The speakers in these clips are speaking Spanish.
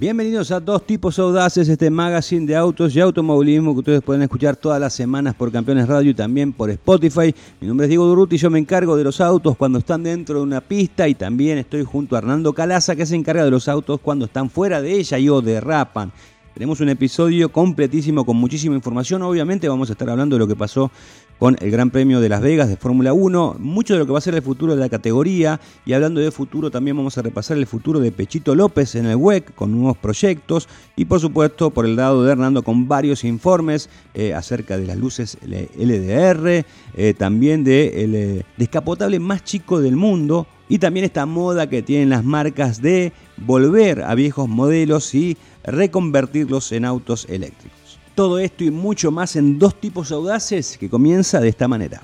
Bienvenidos a Dos Tipos Audaces, este magazine de autos y automovilismo que ustedes pueden escuchar todas las semanas por Campeones Radio y también por Spotify. Mi nombre es Diego Durruti y yo me encargo de los autos cuando están dentro de una pista y también estoy junto a Hernando Calaza que se encarga de los autos cuando están fuera de ella y o derrapan. Tenemos un episodio completísimo con muchísima información. Obviamente vamos a estar hablando de lo que pasó con el Gran Premio de Las Vegas de Fórmula 1, mucho de lo que va a ser el futuro de la categoría. Y hablando de futuro también vamos a repasar el futuro de Pechito López en el WEC con nuevos proyectos. Y por supuesto por el lado de Hernando con varios informes eh, acerca de las luces LDR, eh, también del de eh, descapotable más chico del mundo. Y también esta moda que tienen las marcas de volver a viejos modelos y reconvertirlos en autos eléctricos. Todo esto y mucho más en dos tipos audaces que comienza de esta manera.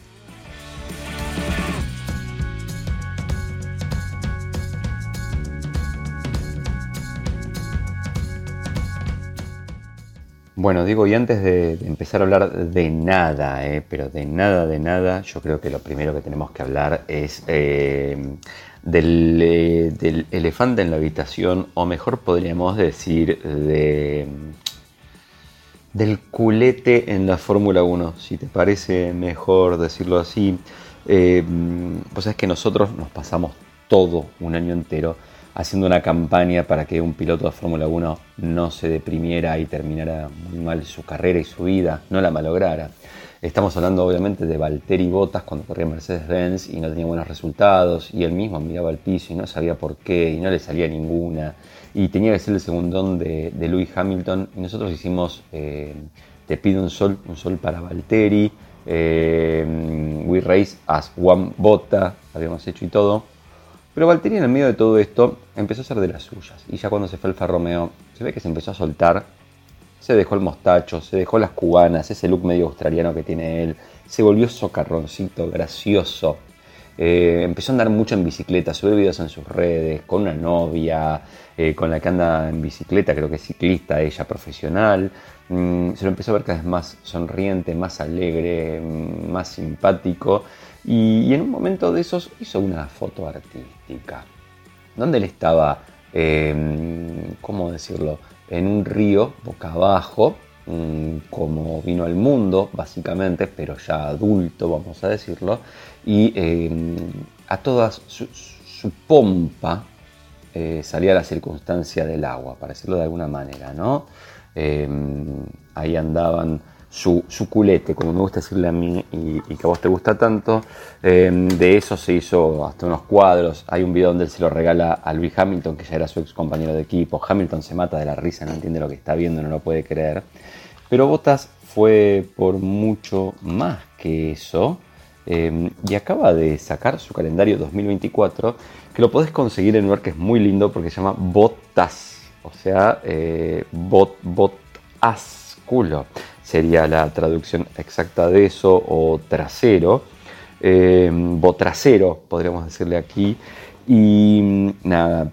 Bueno, digo, y antes de, empezar a hablar de nada, eh, pero de nada, de nada, yo creo que lo primero que tenemos que hablar es eh, del, eh, del, elefante en la habitación, o mejor podríamos decir, de del culete en la Fórmula 1, si te parece mejor decirlo así. Eh, pues es que nosotros nos pasamos todo un año entero haciendo una campaña para que un piloto de Fórmula 1 no se deprimiera y terminara muy mal su carrera y su vida, no la malograra. Estamos hablando obviamente de Valtteri Bottas cuando corría Mercedes-Benz y no tenía buenos resultados y él mismo miraba al piso y no sabía por qué y no le salía ninguna y tenía que ser el segundón de, de Lewis Hamilton. Y nosotros hicimos eh, Te pido un sol, un sol para Valtteri, eh, We Race as One Bota, habíamos hecho y todo. Pero Valtteri en el medio de todo esto empezó a hacer de las suyas. Y ya cuando se fue Alfa Romeo se ve que se empezó a soltar, se dejó el mostacho, se dejó las cubanas, ese look medio australiano que tiene él, se volvió socarroncito, gracioso, eh, empezó a andar mucho en bicicleta, sube videos en sus redes, con una novia, eh, con la que anda en bicicleta, creo que es ciclista, ella profesional. Mm, se lo empezó a ver cada vez más sonriente, más alegre, mm, más simpático. Y, en un momento de esos hizo una foto artística, donde él estaba, em, ¿cómo decirlo?, en un río, boca abajo, mm, como vino al mundo, básicamente, pero ya adulto, vamos a decirlo, y em, a toda su, pompa eh, salía la circunstancia del agua, para decirlo de alguna manera, ¿no? Em, ahí andaban su, culete, como me gusta decirle a mí y, que a vos te gusta tanto. Em, de eso se hizo hasta unos cuadros. Hay un video donde él se lo regala a Luis Hamilton, que ya era su ex compañero de equipo. Hamilton se mata de la risa, no entiende lo que está viendo, no lo puede creer. Pero Bottas fue por mucho más que eso. Em, y acaba de sacar su calendario 2024, que lo podés conseguir en un lugar que es muy lindo porque se llama Botas, o sea, eh, bot, botas, culo, sería la traducción exacta de eso, o trasero, eh, botrasero, podríamos decirle aquí, y nada,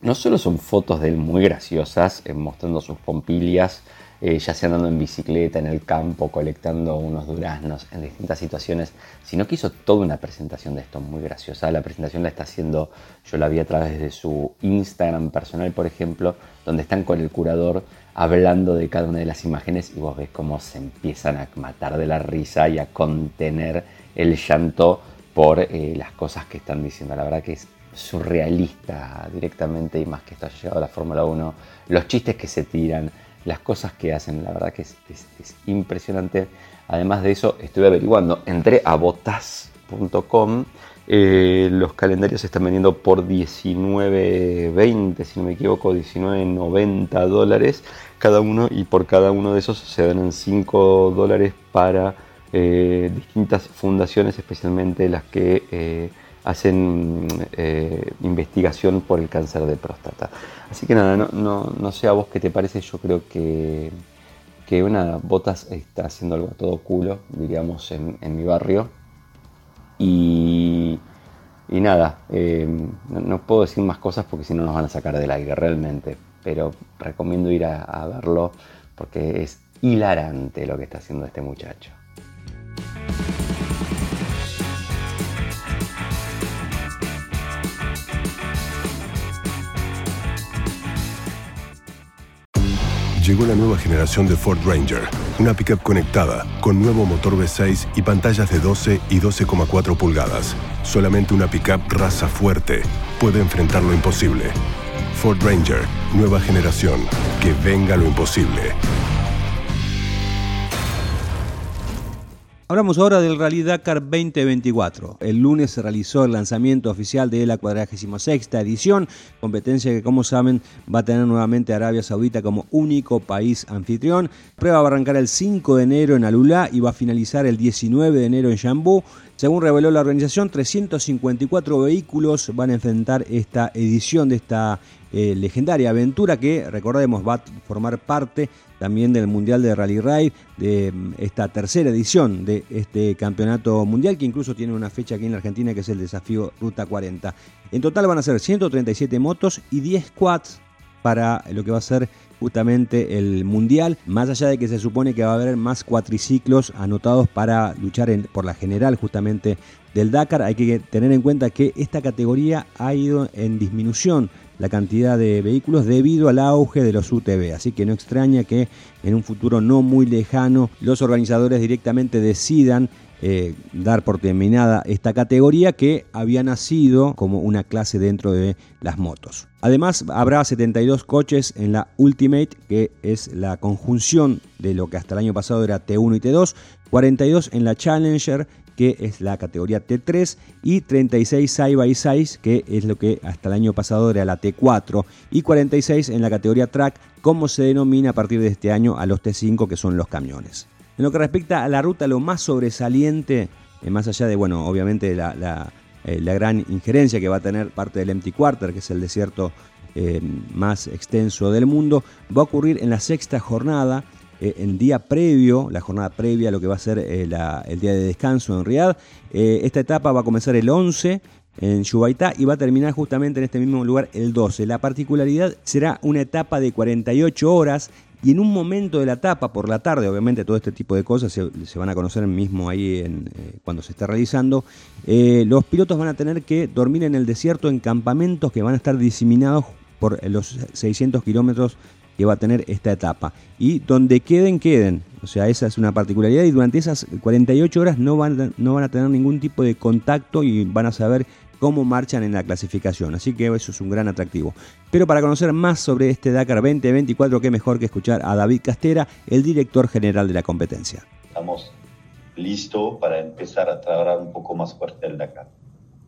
no solo son fotos de él muy graciosas, eh, mostrando sus pompilias, eh, ya sea andando en bicicleta, en el campo, colectando unos duraznos, en distintas situaciones, sino que hizo toda una presentación de esto muy graciosa. La presentación la está haciendo, yo la vi a través de su Instagram personal, por ejemplo, donde están con el curador hablando de cada una de las imágenes y vos ves cómo se empiezan a matar de la risa y a contener el llanto por eh, las cosas que están diciendo. La verdad que es surrealista directamente y más que esto ha llegado a la Fórmula 1, los chistes que se tiran, las cosas que hacen, la verdad que es, impresionante. Además de eso, estuve averiguando, entré a botas.com, eh, los calendarios se están vendiendo por 19.20, si no me equivoco, 19.90 dólares cada uno y por cada uno de esos se dan 5 dólares para eh, distintas fundaciones, especialmente las que... Eh, hacen eh, investigación por el cáncer de próstata. Así que nada, no, sé a vos qué te parece, yo creo que, que una Botas está haciendo algo a todo culo, diríamos, en, mi barrio. Y, y nada, eh, no, puedo decir más cosas porque si no nos van a sacar del aire realmente, pero recomiendo ir a verlo porque es hilarante lo que está haciendo este muchacho. Llegó la nueva generación de Ford Ranger, una pickup conectada, con nuevo motor V6 y pantallas de 12 y 12,4 pulgadas. Solamente una pickup raza fuerte puede enfrentar lo imposible. Ford Ranger, nueva generación. Que venga lo imposible. Hablamos ahora del Rally Dakar 2024. El lunes se realizó el lanzamiento oficial de la 46 edición, competencia que como saben va a tener nuevamente Arabia Saudita como único país anfitrión. Prueba va a arrancar el 5 de enero en Alulá y va a finalizar el 19 de enero en Yambú. Según reveló la organización, 354 vehículos van a enfrentar esta edición de esta eh, legendaria aventura que, recordemos, va a formar parte también del Mundial de Rally Raid, de mm, esta tercera edición de este campeonato mundial, que incluso tiene una fecha aquí en la Argentina, que es el desafío Ruta 40. En total van a ser 137 motos y 10 quads para lo que va a ser justamente el mundial, más allá de que se supone que va a haber más cuatriciclos anotados para luchar por la general justamente del Dakar, hay que tener en cuenta que esta categoría ha ido en disminución la cantidad de vehículos debido al auge de los UTV. Así que no extraña que en un futuro no muy lejano los organizadores directamente decidan eh, dar por terminada esta categoría que había nacido como una clase dentro de las motos. Además, habrá 72 coches en la Ultimate, que es la conjunción de lo que hasta el año pasado era T1 y T2, 42 en la Challenger, que es la categoría T3, y 36 side by side, que es lo que hasta el año pasado era la T4, y 46 en la categoría Track, como se denomina a partir de este año a los T5, que son los camiones. En lo que respecta a la ruta, lo más sobresaliente, eh, más allá de, bueno, obviamente la, eh, la, gran injerencia que va a tener parte del Empty Quarter, que es el desierto eh, más extenso del mundo, va a ocurrir en la sexta jornada, el día previo, la jornada previa a lo que va a ser el día de descanso en Riyadh. esta etapa va a comenzar el 11 en Shubaitá y va a terminar justamente en este mismo lugar el 12. La particularidad será una etapa de 48 horas y en un momento de la etapa, por la tarde, obviamente todo este tipo de cosas se, van a conocer mismo ahí en, eh, cuando se está realizando, eh, los pilotos van a tener que dormir en el desierto en campamentos que van a estar diseminados por los 600 kilómetros que va a tener esta etapa. Y donde queden, queden. O sea, esa es una particularidad y durante esas 48 horas no van, no van a tener ningún tipo de contacto y van a saber cómo marchan en la clasificación. Así que eso es un gran atractivo. Pero para conocer más sobre este Dakar 2024, qué mejor que escuchar a David Castera, el director general de la competencia. Estamos listos para empezar a trabajar un poco más fuerte el Dakar.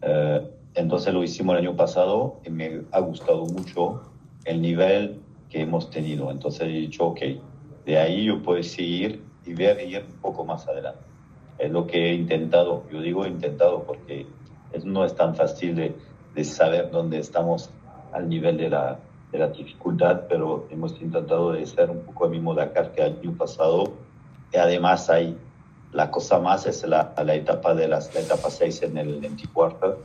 Eh, entonces lo hicimos el año pasado y me ha gustado mucho el nivel que hemos tenido. Entonces he dicho, ok, de ahí yo puedo seguir y ver ir un poco más adelante. Es lo que he intentado. Yo digo intentado porque no es tan fácil de, de, saber dónde estamos al nivel de la, de la dificultad, pero hemos intentado de ser un poco el mismo Dakar que el año pasado. Y además hay la cosa más es la, la etapa de las, la etapa 6 en el 24,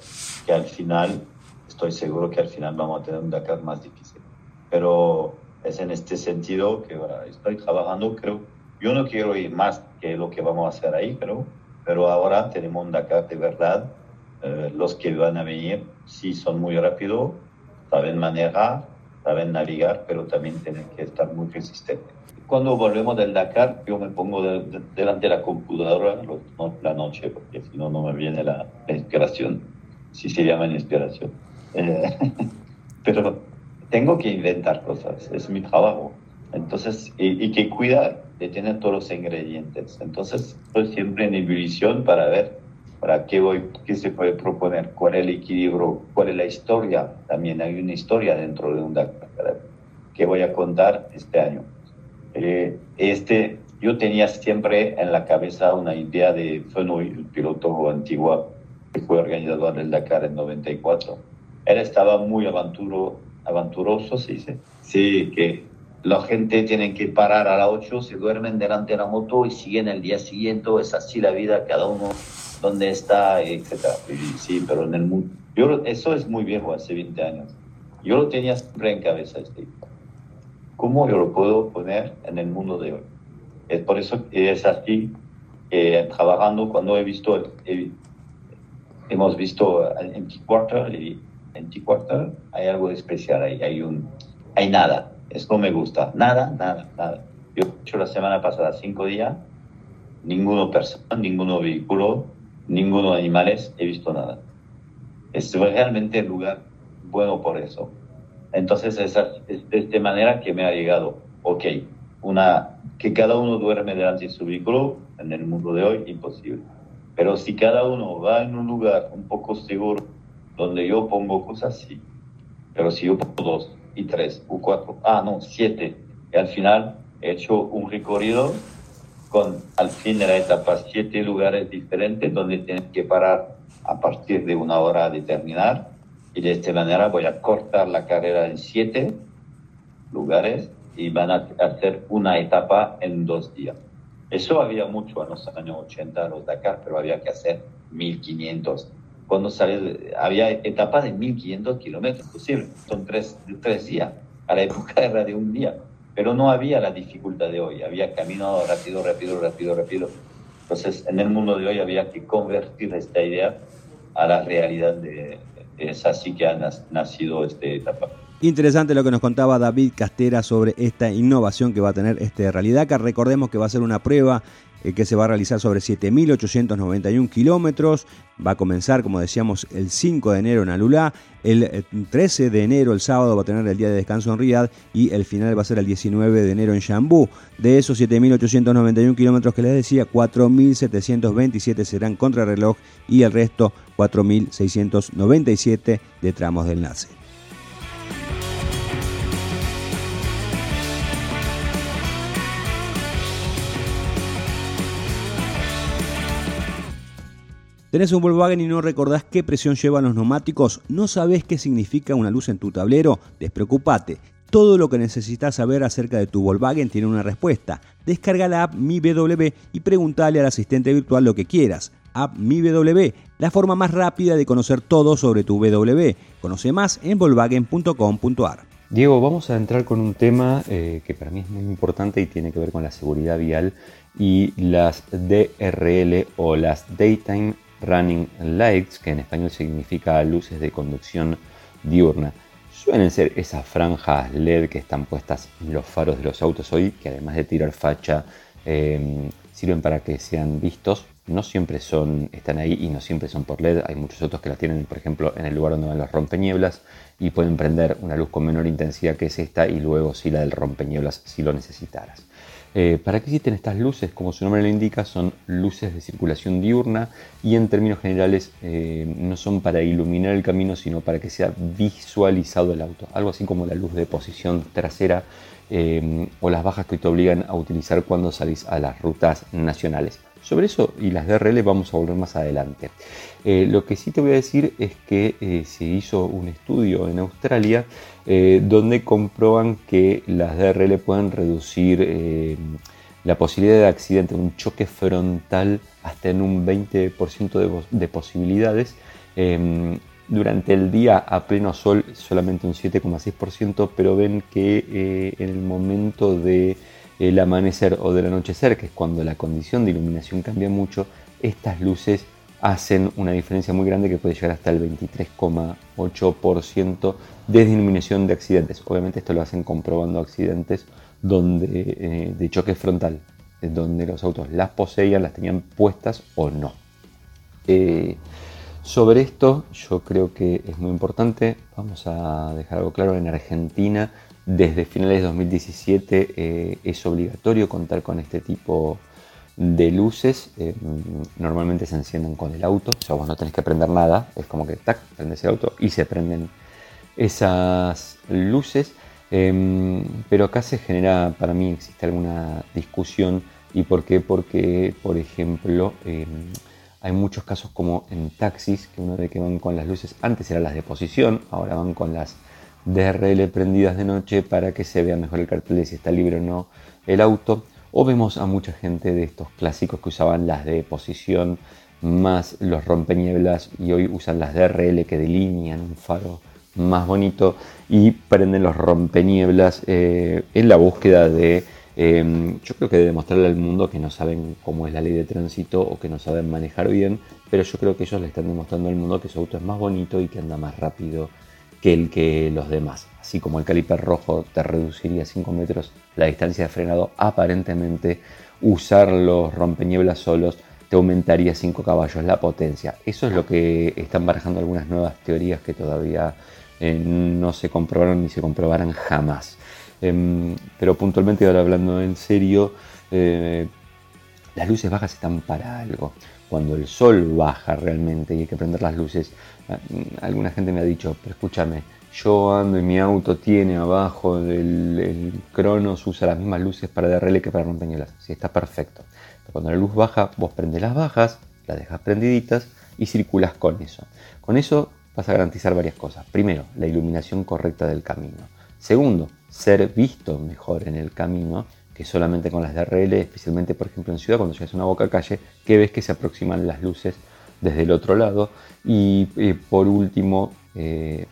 que al final, estoy seguro que al final vamos a tener un Dakar más difícil. Pero es en este sentido que estoy trabajando, creo. Yo no quiero ir más que lo que vamos a hacer ahí, pero, pero ahora tenemos un Dakar de verdad eh, los que van a venir sí son muy rápidos, saben manejar, saben navegar, pero también tienen que estar muy resistentes. Cuando volvemos del Dakar, yo me pongo delante de la computadora la noche, porque si no, no me viene la, inspiración, si se llama inspiración. Eh, pero tengo que inventar cosas, es mi trabajo. Entonces, y, y, que cuidar de tener todos los ingredientes. Entonces, estoy siempre en ebullición para ver ¿Para qué, voy, qué se puede proponer? ¿Cuál es el equilibrio? ¿Cuál es la historia? También hay una historia dentro de un Dakar que voy a contar este año. Eh, este, yo tenía siempre en la cabeza una idea de Fenoy, el piloto antiguo que fue organizador del Dakar en 94. Él estaba muy aventuro, aventuroso, se dice. Sí, que la gente tiene que parar a las 8, se duermen delante de la moto y siguen el día siguiente. Es así la vida, cada uno dónde está, etcétera. Sí, pero en el mundo. Yo, eso es muy viejo, hace 20 años. Yo lo tenía siempre en cabeza, este. ¿Cómo yo lo puedo poner en el mundo de hoy? Es por eso que es así, eh, trabajando cuando he visto, hemos visto en T-Quarter, y en T-Quarter hay algo especial ahí, hay, un, hay nada. Eso no me gusta. Nada, nada, nada. Yo he hecho la semana pasada cinco días, ninguno persona, ninguno vehículo, ninguno animales, he visto nada. Es realmente el lugar bueno por eso. Entonces es, de esta manera que me ha llegado, ok, una, que cada uno duerme delante de su vehículo, en el mundo de hoy, imposible. Pero si cada uno va en un lugar un poco seguro, donde yo pongo cosas, sí. Pero si yo pongo dos y tres o cuatro, ah, no, siete, y al final he hecho un recorrido con, al fin de la etapa, siete lugares diferentes donde tienes que parar a partir de una hora de terminar. Y de esta manera voy a cortar la carrera en siete lugares y van a hacer una etapa en dos días. Eso había mucho en los años 80, los Dakar, pero había que hacer 1500. Cuando sale, había etapas de 1500 kilómetros posible, son tres, tres días. A la época era de un día, pero no había la dificultad de hoy, había camino rápido, rápido, rápido, rápido. Entonces, en el mundo de hoy había que convertir esta idea a la realidad de, es así que ha nacido esta etapa. Interesante lo que nos contaba David Castera sobre esta innovación que va a tener este realidad que Recordemos que va a ser una prueba que se va a realizar sobre 7.891 kilómetros. Va a comenzar, como decíamos, el 5 de enero en Alulá. El 13 eh, de enero, el sábado, va a tener el día de descanso en Riyadh. Y el final va a ser el 19 de enero en Shambú. De esos 7.891 kilómetros que les decía, 4.727 serán contrarreloj y el resto 4.697 de tramos del NACE. ¿Tenés un Volkswagen y no recordás qué presión llevan los neumáticos? ¿No sabés qué significa una luz en tu tablero? Despreocupate. Todo lo que necesitas saber acerca de tu Volkswagen tiene una respuesta. Descarga la app MiBW y preguntale al asistente virtual lo que quieras. App MiBW, la forma más rápida de conocer todo sobre tu BW. Conoce más en volkswagen.com.ar. Diego, vamos a entrar con un tema eh, que para mí es muy importante y tiene que ver con la seguridad vial y las DRL o las Daytime Running Lights, que en español significa luces de conducción diurna. Suelen ser esas franjas LED que están puestas en los faros de los autos hoy, que además de tirar facha, em, sirven para que sean vistos. No siempre son, están ahí y no siempre son por LED. Hay muchos autos que las tienen, por ejemplo, en el lugar donde van los rompeñieblas y pueden prender una luz con menor intensidad que es esta y luego sí la del rompeñieblas si lo necesitaras. Eh, ¿Para qué existen estas luces? Como su nombre lo indica, son luces de circulación diurna y en términos generales eh, no son para iluminar el camino, sino para que sea visualizado el auto. Algo así como la luz de posición trasera eh, o las bajas que te obligan a utilizar cuando salís a las rutas nacionales. Sobre eso y las DRL vamos a volver más adelante. Eh, lo que sí te voy a decir es que eh, se hizo un estudio en Australia eh, donde comprueban que las DRL pueden reducir la posibilidad de accidente, un choque frontal hasta en un 20% de, posibilidades. Em, durante el día a pleno sol solamente un 7,6%, pero ven que en el momento de el amanecer o del anochecer, que es cuando la condición de iluminación cambia mucho, estas luces hacen una diferencia muy grande que puede llegar hasta el 23,8% de disminución de accidentes. Obviamente esto lo hacen comprobando accidentes donde, eh, de choque frontal, donde los autos las poseían, las tenían puestas o no. Eh, sobre esto yo creo que es muy importante, vamos a dejar algo claro, en Argentina desde finales de 2017 eh, es obligatorio contar con este tipo de luces. Eh, normalmente se encienden con el auto, o sea, vos no tenés que prender nada, es como que tac, prendes el auto y se prenden esas luces. Em, pero acá se genera, para mí existe alguna discusión. ¿Y por qué? Porque, por ejemplo, em, hay muchos casos como en taxis, que uno ve que van con las luces, antes eran las de posición, ahora van con las DRL prendidas de noche para que se vea mejor el cartel de si está libre o no el auto. O vemos a mucha gente de estos clásicos que usaban las de posición más los rompenieblas y hoy usan las DRL que delinean un faro más bonito y prenden los rompenieblas eh, en la búsqueda de, em, yo creo que de demostrarle al mundo que no saben cómo es la ley de tránsito o que no saben manejar bien, pero yo creo que ellos le están demostrando al mundo que su auto es más bonito y que anda más rápido que el que los demás. Así como el caliper rojo te reduciría 5 metros la distancia de frenado, aparentemente usar los rompeñeblas solos te aumentaría 5 caballos la potencia. Eso es lo que están barajando algunas nuevas teorías que todavía eh, no se comprobaron ni se comprobarán jamás. Em, pero puntualmente ahora hablando en serio, eh, las luces bajas están para algo. Cuando el sol baja realmente y hay que prender las luces, alguna gente me ha dicho, pero escúchame, yo ando y mi auto tiene abajo el Cronos, usa las mismas luces para DRL que para rompeñolas. Sí, está perfecto. cuando la luz baja, vos prendes las bajas, las dejas prendiditas y circulas con eso. Con eso vas a garantizar varias cosas. Primero, la iluminación correcta del camino. Segundo, ser visto mejor en el camino que solamente con las DRL, especialmente por ejemplo en ciudad, cuando llegas a una boca calle, que ves que se aproximan las luces desde el otro lado. Y por último, eh,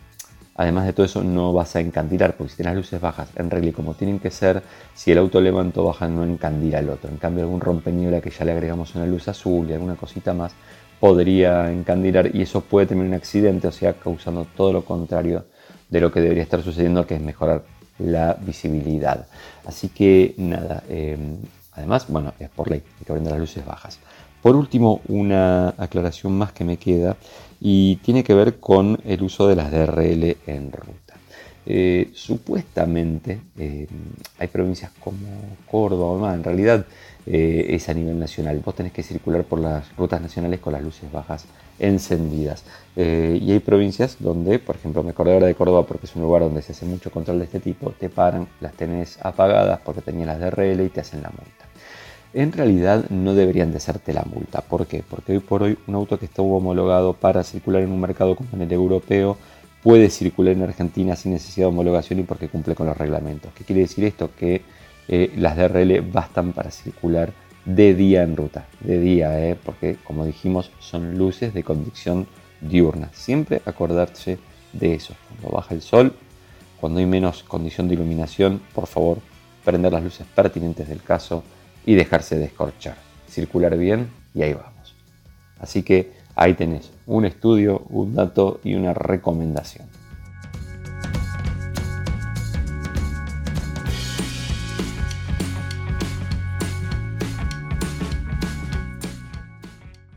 además de todo eso, no vas a encandilar, porque si tienes luces bajas en regla como tienen que ser, si el auto levantó baja no encandila el otro. En cambio, algún rompeñola que ya le agregamos una luz azul y alguna cosita más, podría encandilar y eso puede tener un accidente, o sea, causando todo lo contrario de lo que debería estar sucediendo, que es mejorar la visibilidad. Así que nada, em, además, bueno, es por ley, hay que prender las luces bajas. Por último, una aclaración más que me queda y tiene que ver con el uso de las DRL en ruta. Eh, supuestamente em, hay provincias como Córdoba o más, en realidad eh, es a nivel nacional. Vos tenés que circular por las rutas nacionales con las luces bajas encendidas. Eh, y hay provincias donde, por ejemplo, me acordé ahora de Córdoba porque es un lugar donde se hace mucho control de este tipo, te paran, las tenés apagadas porque tenías las DRL y te hacen la multa. En realidad no deberían de hacerte la multa. ¿Por qué? Porque hoy por hoy un auto que estuvo homologado para circular en un mercado como en el europeo puede circular en Argentina sin necesidad de homologación y porque cumple con los reglamentos. ¿Qué quiere decir esto? Que eh, las DRL bastan para circular de día en ruta, de día, ¿eh? porque como dijimos son luces de condición diurna. Siempre acordarse de eso. Cuando baja el sol, cuando hay menos condición de iluminación, por favor, prender las luces pertinentes del caso y dejarse descorchar. Circular bien y ahí vamos. Así que ahí tenés un estudio, un dato y una recomendación.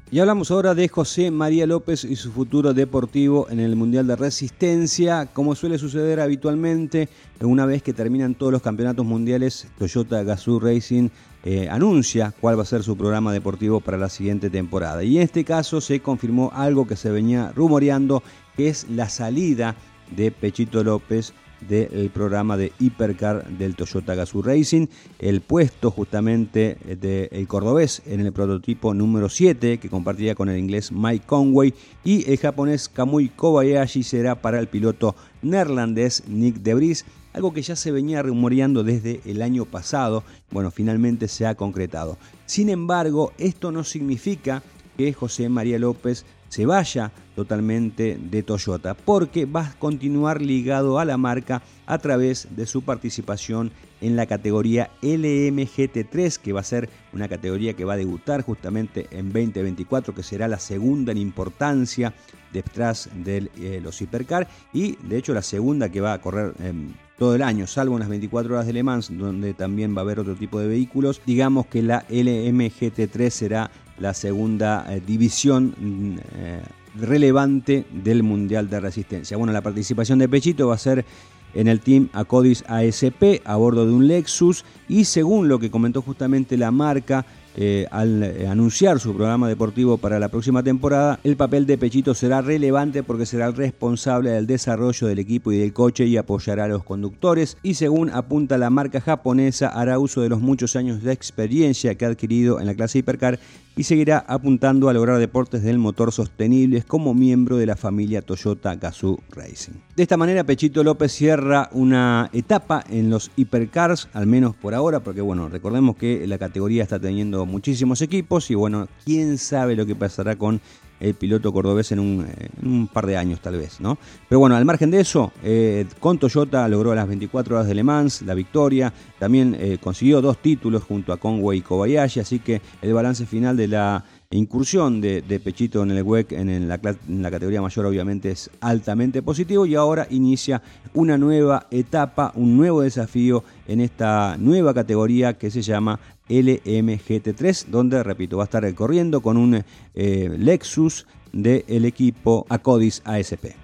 Y hablamos ahora de José María López y su futuro deportivo en el Mundial de Resistencia. Como suele suceder habitualmente, una vez que terminan todos los campeonatos mundiales, Toyota Gazoo Racing eh, anuncia cuál va a ser su programa deportivo para la siguiente temporada. Y en este caso se confirmó algo que se venía rumoreando, que es la salida de Pechito López del programa de Hipercar del Toyota Gazoo Racing, el puesto justamente del cordobés en el prototipo número 7 que compartía con el inglés Mike Conway y el japonés Kamui Kobayashi será para el piloto neerlandés Nick Debris, algo que ya se venía rumoreando desde el año pasado, bueno, finalmente se ha concretado. Sin embargo, esto no significa que José María López se vaya totalmente de Toyota, porque va a continuar ligado a la marca a través de su participación en la categoría LMGT3, que va a ser una categoría que va a debutar justamente en 2024, que será la segunda en importancia detrás de eh, los Hipercar y de hecho la segunda que va a correr em, todo el año, salvo unas 24 horas de Le Mans, donde también va a haber otro tipo de vehículos. Digamos que la LMGT3 será la segunda eh, división mm, eh, relevante del Mundial de Resistencia. Bueno, la participación de Pechito va a ser en el Team Acodis ASP a bordo de un Lexus y según lo que comentó justamente la marca, eh, al eh, anunciar su programa deportivo para la próxima temporada, el papel de Pechito será relevante porque será el responsable del desarrollo del equipo y del coche y apoyará a los conductores. Y según apunta la marca japonesa, hará uso de los muchos años de experiencia que ha adquirido en la clase Hipercar y seguirá apuntando a lograr deportes del motor sostenibles como miembro de la familia Toyota Gazoo Racing. De esta manera, Pechito López cierra una etapa en los Hipercars, al menos por ahora, porque bueno, recordemos que la categoría está teniendo muchísimos equipos y bueno, quién sabe lo que pasará con el piloto cordobés en un, par de años tal vez, ¿no? Pero bueno, al margen de eso, eh, con Toyota logró las 24 horas de Le Mans la victoria, también eh, consiguió dos títulos junto a Conway y Kobayashi, así que el balance final de la incursión de, Pechito en el WEC en la categoría mayor obviamente es altamente positivo y ahora inicia una nueva etapa, un nuevo desafío en esta nueva categoría que se llama LMGT3, donde, repito, va a estar corriendo con un eh, Lexus del equipo Acodis ASP.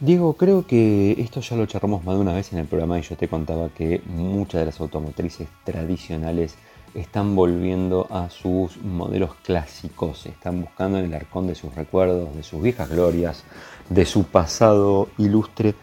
Diego, creo que esto ya lo charramos más de una vez en el programa y yo te contaba que muchas de las automotrices tradicionales están volviendo a sus modelos clásicos, están buscando en el arcón de sus recuerdos, de sus viejas glorias, de su pasado ilustre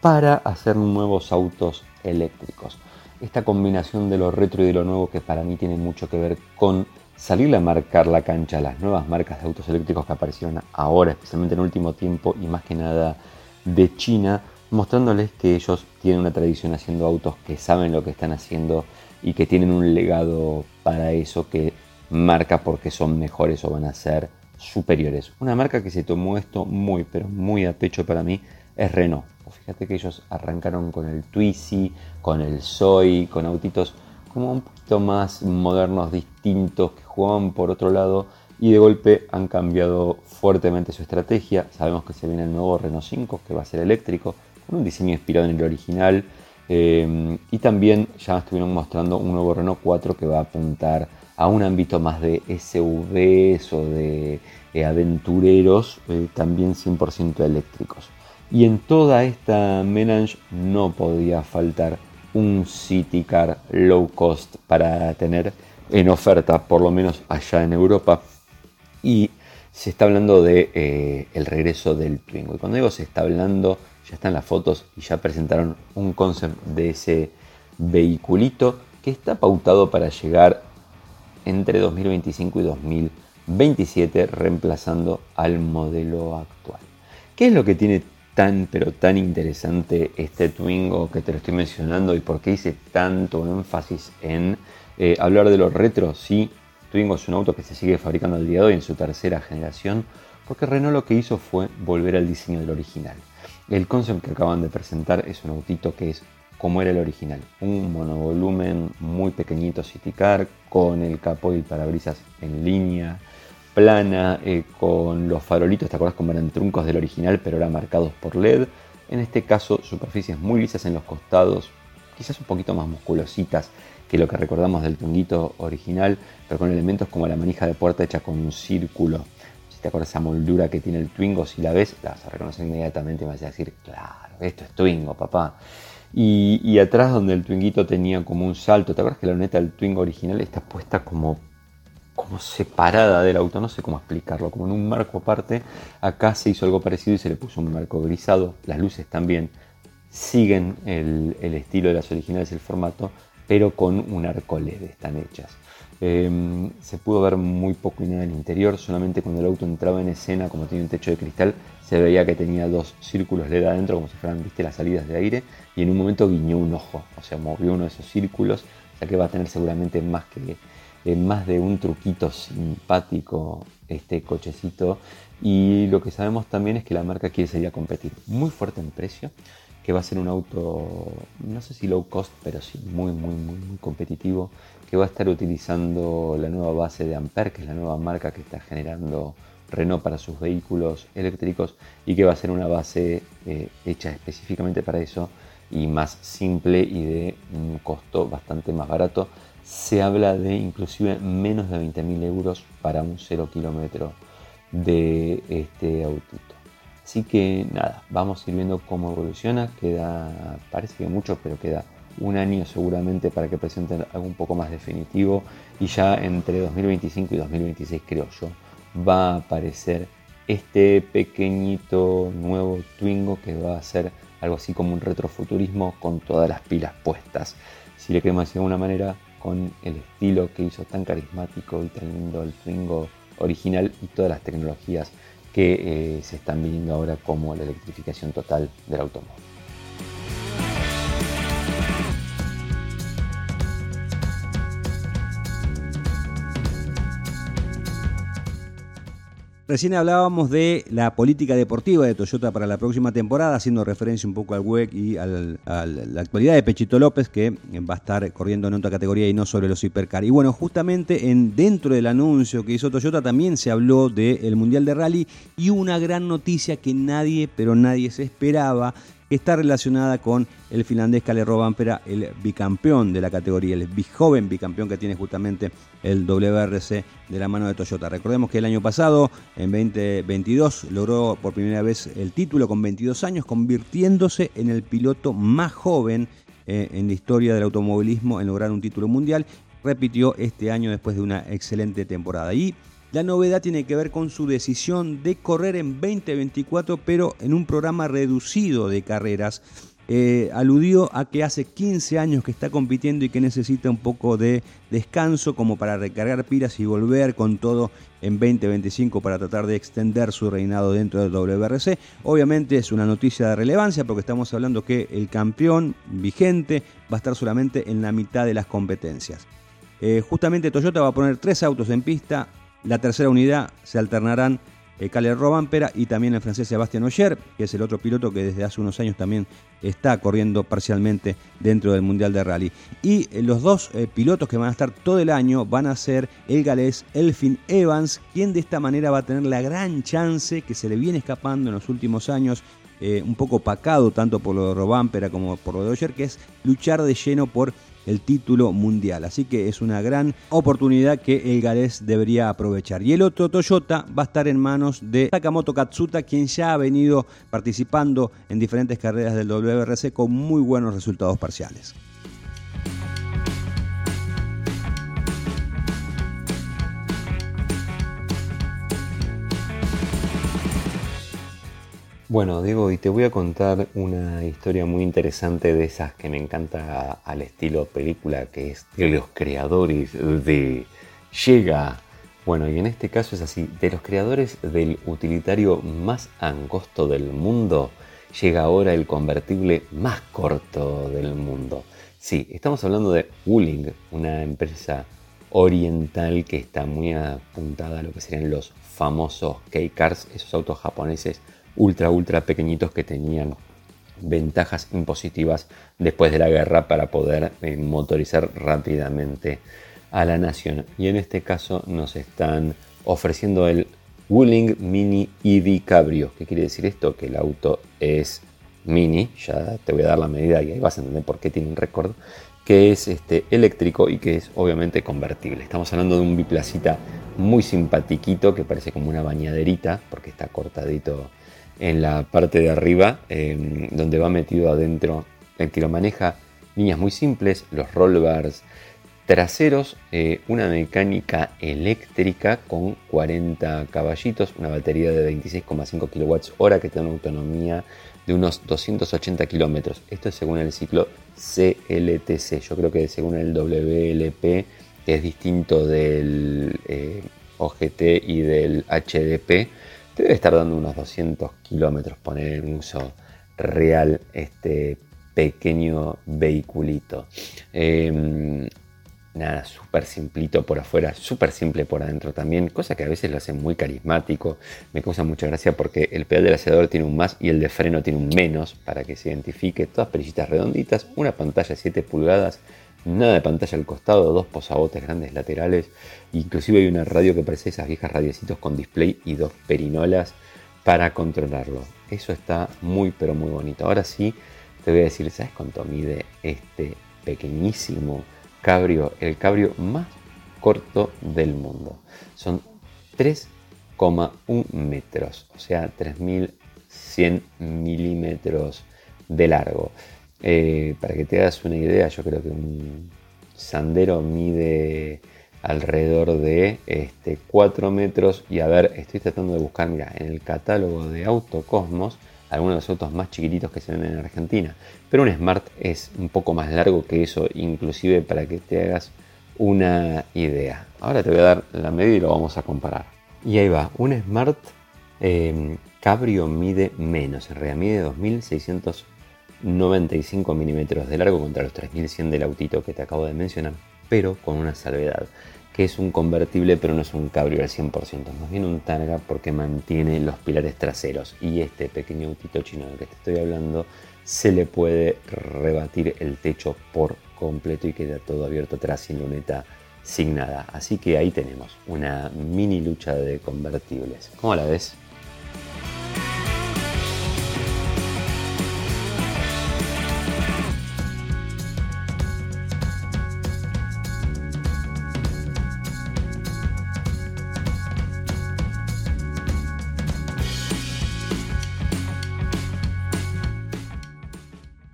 para hacer nuevos autos eléctricos. Esta combinación de lo retro y de lo nuevo que para mí tiene mucho que ver con salir a marcar la cancha a las nuevas marcas de autos eléctricos que aparecieron ahora, especialmente en último tiempo y más que nada de China, mostrándoles que ellos tienen una tradición haciendo autos que saben lo que están haciendo y que tienen un legado para eso que marca porque son mejores o van a ser superiores. Una marca que se tomó esto muy, pero muy a pecho para mí es Renault. Fíjate que ellos arrancaron con el Twizy, con el Zoe, con autitos como un poquito más modernos, distintos, que jugaban por otro lado y de golpe han cambiado fuertemente su estrategia. Sabemos que se viene el nuevo Renault 5 que va a ser eléctrico, con un diseño inspirado en el original. Eh, y también ya estuvieron mostrando un nuevo Renault 4 que va a apuntar a un ámbito más de SUVs o de eh, aventureros, eh, también 100% eléctricos. Y en toda esta melange no podía faltar un City Car low cost para tener en oferta, por lo menos allá en Europa, y se está hablando de eh, regreso del Twingo. Y cuando digo se está hablando, están las fotos y ya presentaron un concept de ese vehiculito que está pautado para llegar entre 2025 y 2027 reemplazando al modelo actual. ¿Qué es lo que tiene tan pero tan interesante este Twingo que te lo estoy mencionando y por qué hice tanto énfasis en eh, hablar de los retro? Sí, Twingo es un auto que se sigue fabricando al día de hoy en su tercera generación, porque Renault lo que hizo fue volver al diseño del original. El concept que acaban de presentar es un autito que es como era el original, un monovolumen muy pequeñito City Car con el capó y el parabrisas en línea, plana, eh, con los farolitos, ¿te acuerdas como eran truncos del original pero ahora marcados por LED? En este caso superficies muy lisas en los costados, quizás un poquito más musculositas que lo que recordamos del tunguito original, pero con elementos como la manija de puerta hecha con un círculo. Te acuerdas esa moldura que tiene el Twingo, si la ves, la vas a reconocer inmediatamente y vas a decir, claro, esto es Twingo, papá. Y, atrás donde el Twinguito tenía como un salto, ¿te acuerdas que la luneta del Twingo original está puesta como, como separada del auto? No sé cómo explicarlo, como en un marco aparte. Acá se hizo algo parecido y se le puso un marco grisado. Las luces también siguen el, el estilo de las originales, el formato, pero con un arco LED están hechas. Em, se pudo ver muy poco y nada en el interior, solamente cuando el auto entraba en escena, como tiene un techo de cristal, se veía que tenía dos círculos LED adentro, como si fueran ¿viste, las salidas de aire, y en un momento guiñó un ojo, o sea, movió uno de esos círculos, o sea que va a tener seguramente más, que, eh, más de un truquito simpático este cochecito. Y lo que sabemos también es que la marca quiere salir a competir muy fuerte en precio que va a ser un auto, no sé si low cost, pero sí muy, muy, muy competitivo, va a estar utilizando la nueva base de Ampere, que es la nueva marca que está generando Renault para sus vehículos eléctricos y que va a ser una base eh, hecha específicamente para eso y más simple y de un costo bastante más barato. Se habla de inclusive menos de 20.000 euros para un 0 kilómetro de este autito. Así que nada, vamos a ir viendo cómo evoluciona. Queda, parece que mucho, pero queda un año seguramente para que presenten algo un poco más definitivo. Y ya entre 2025 y 2026, creo yo, va a aparecer este pequeñito nuevo Twingo que va a ser algo así como un retrofuturismo con todas las pilas puestas. Si le queremos decir de alguna manera, con el estilo que hizo tan carismático y tan lindo el Twingo original y todas las tecnologías que eh, se están viendo ahora como la electrificación total del automóvil. Recién hablábamos de la política deportiva de Toyota para la próxima temporada, haciendo referencia un poco al WEC y a la actualidad de Pechito López, que va a estar corriendo en otra categoría y no sobre los hipercar. Y bueno, justamente en, dentro del anuncio que hizo Toyota también se habló del Mundial de Rally y una gran noticia que nadie, pero nadie se esperaba, está relacionada con el finlandés Kalle Rovanpera, el bicampeón de la categoría, el joven bicampeón que tiene justamente el WRC de la mano de Toyota. Recordemos que el año pasado, en 2022, logró por primera vez el título con 22 años, convirtiéndose en el piloto más joven eh, en la historia del automovilismo en lograr un título mundial. Repitió este año después de una excelente temporada. Y la novedad tiene que ver con su decisión de correr en 2024, pero en un programa reducido de carreras. Eh, aludió a que hace 15 años que está compitiendo y que necesita un poco de descanso como para recargar pilas y volver con todo en 2025 para tratar de extender su reinado dentro del WRC. Obviamente es una noticia de relevancia porque estamos hablando que el campeón vigente va a estar solamente en la mitad de las competencias. Eh, justamente Toyota va a poner tres autos en pista, la tercera unidad se alternarán eh, Kalle Robampera y también el francés Sebastián Ogier, que es el otro piloto que desde hace unos años también está corriendo parcialmente dentro del Mundial de Rally. Y eh, los dos eh, pilotos que van a estar todo el año van a ser el galés Elfin Evans, quien de esta manera va a tener la gran chance que se le viene escapando en los últimos años un poco pacado tanto por lo de Robampera como por lo de Ogier, que es luchar de lleno por el título mundial. Así que es una gran oportunidad que el galés debería aprovechar. Y el otro Toyota va a estar en manos de Takamoto Katsuta, quien ya ha venido participando en diferentes carreras del WRC con muy buenos resultados parciales. Bueno, Diego, y te voy a contar una historia muy interesante de esas que me encanta al estilo película, que es de los creadores de Llega. Bueno, y en este caso es así, de los creadores del utilitario más angosto del mundo, llega ahora el convertible más corto del mundo. Sí, estamos hablando de Wuling, una empresa oriental que está muy apuntada a lo que serían los famosos K-Cars, esos autos japoneses ultra, ultra pequeñitos que tenían ventajas impositivas después de la guerra para poder eh, motorizar rápidamente a la nación. Y en este caso nos están ofreciendo el Wuling Mini EV Cabrio. ¿Qué quiere decir esto? Que el auto es mini, ya te voy a dar la medida y ahí vas a entender por qué tiene un récord, que es este, eléctrico y que es obviamente convertible. Estamos hablando de un biplacita muy simpatiquito que parece como una bañaderita porque está cortadito en la parte de arriba, em, donde va metido adentro el que lo maneja líneas muy simples, los rollbars traseros, eh, una mecánica eléctrica con 40 caballitos, una batería de 26,5 kWh que tiene una autonomía de unos 280 kilómetros. Esto es según el ciclo CLTC. Yo creo que según el WLP, que es distinto del eh, OGT y del HDP, debe estar dando unos 200 kilómetros poner en uso real este pequeño vehiculito. Em, nada, súper simplito por afuera, súper simple por adentro también, cosa que a veces lo hace muy carismático. Me causa mucha gracia porque el pedal del acelerador tiene un más y el de freno tiene un menos para que se identifique. Todas perillitas redonditas, una pantalla de 7 pulgadas nada de pantalla al costado, dos posabotes grandes laterales, inclusive hay una radio que parece esas viejas radiecitos con display y dos perinolas para controlarlo. Eso está muy pero muy bonito. Ahora sí, te voy a decir, ¿sabes cuánto mide este pequeñísimo cabrio? El cabrio más corto del mundo. Son 3,1 metros, o sea, 3100 milímetros de largo. Eh, para que te hagas una idea, yo creo que un sandero mide alrededor de este, 4 metros. Y a ver, estoy tratando de buscar, mira, en el catálogo de Autocosmos, algunos de los autos más chiquititos que se ven en Argentina. Pero un Smart es un poco más largo que eso, inclusive para que te hagas una idea. Ahora te voy a dar la medida y lo vamos a comparar. Y ahí va, un Smart eh, Cabrio mide menos, en realidad mide 2600 95 milímetros de largo contra los 3100 del autito que te acabo de mencionar, pero con una salvedad. que es un convertible pero no es un cabrio al 100%, más bien un Targa porque mantiene los pilares traseros y este pequeño autito chino del que te estoy hablando se le puede rebatir el techo por completo y queda todo abierto atrás sin luneta sin nada. Así que ahí tenemos una mini lucha de convertibles. ¿Cómo la ves?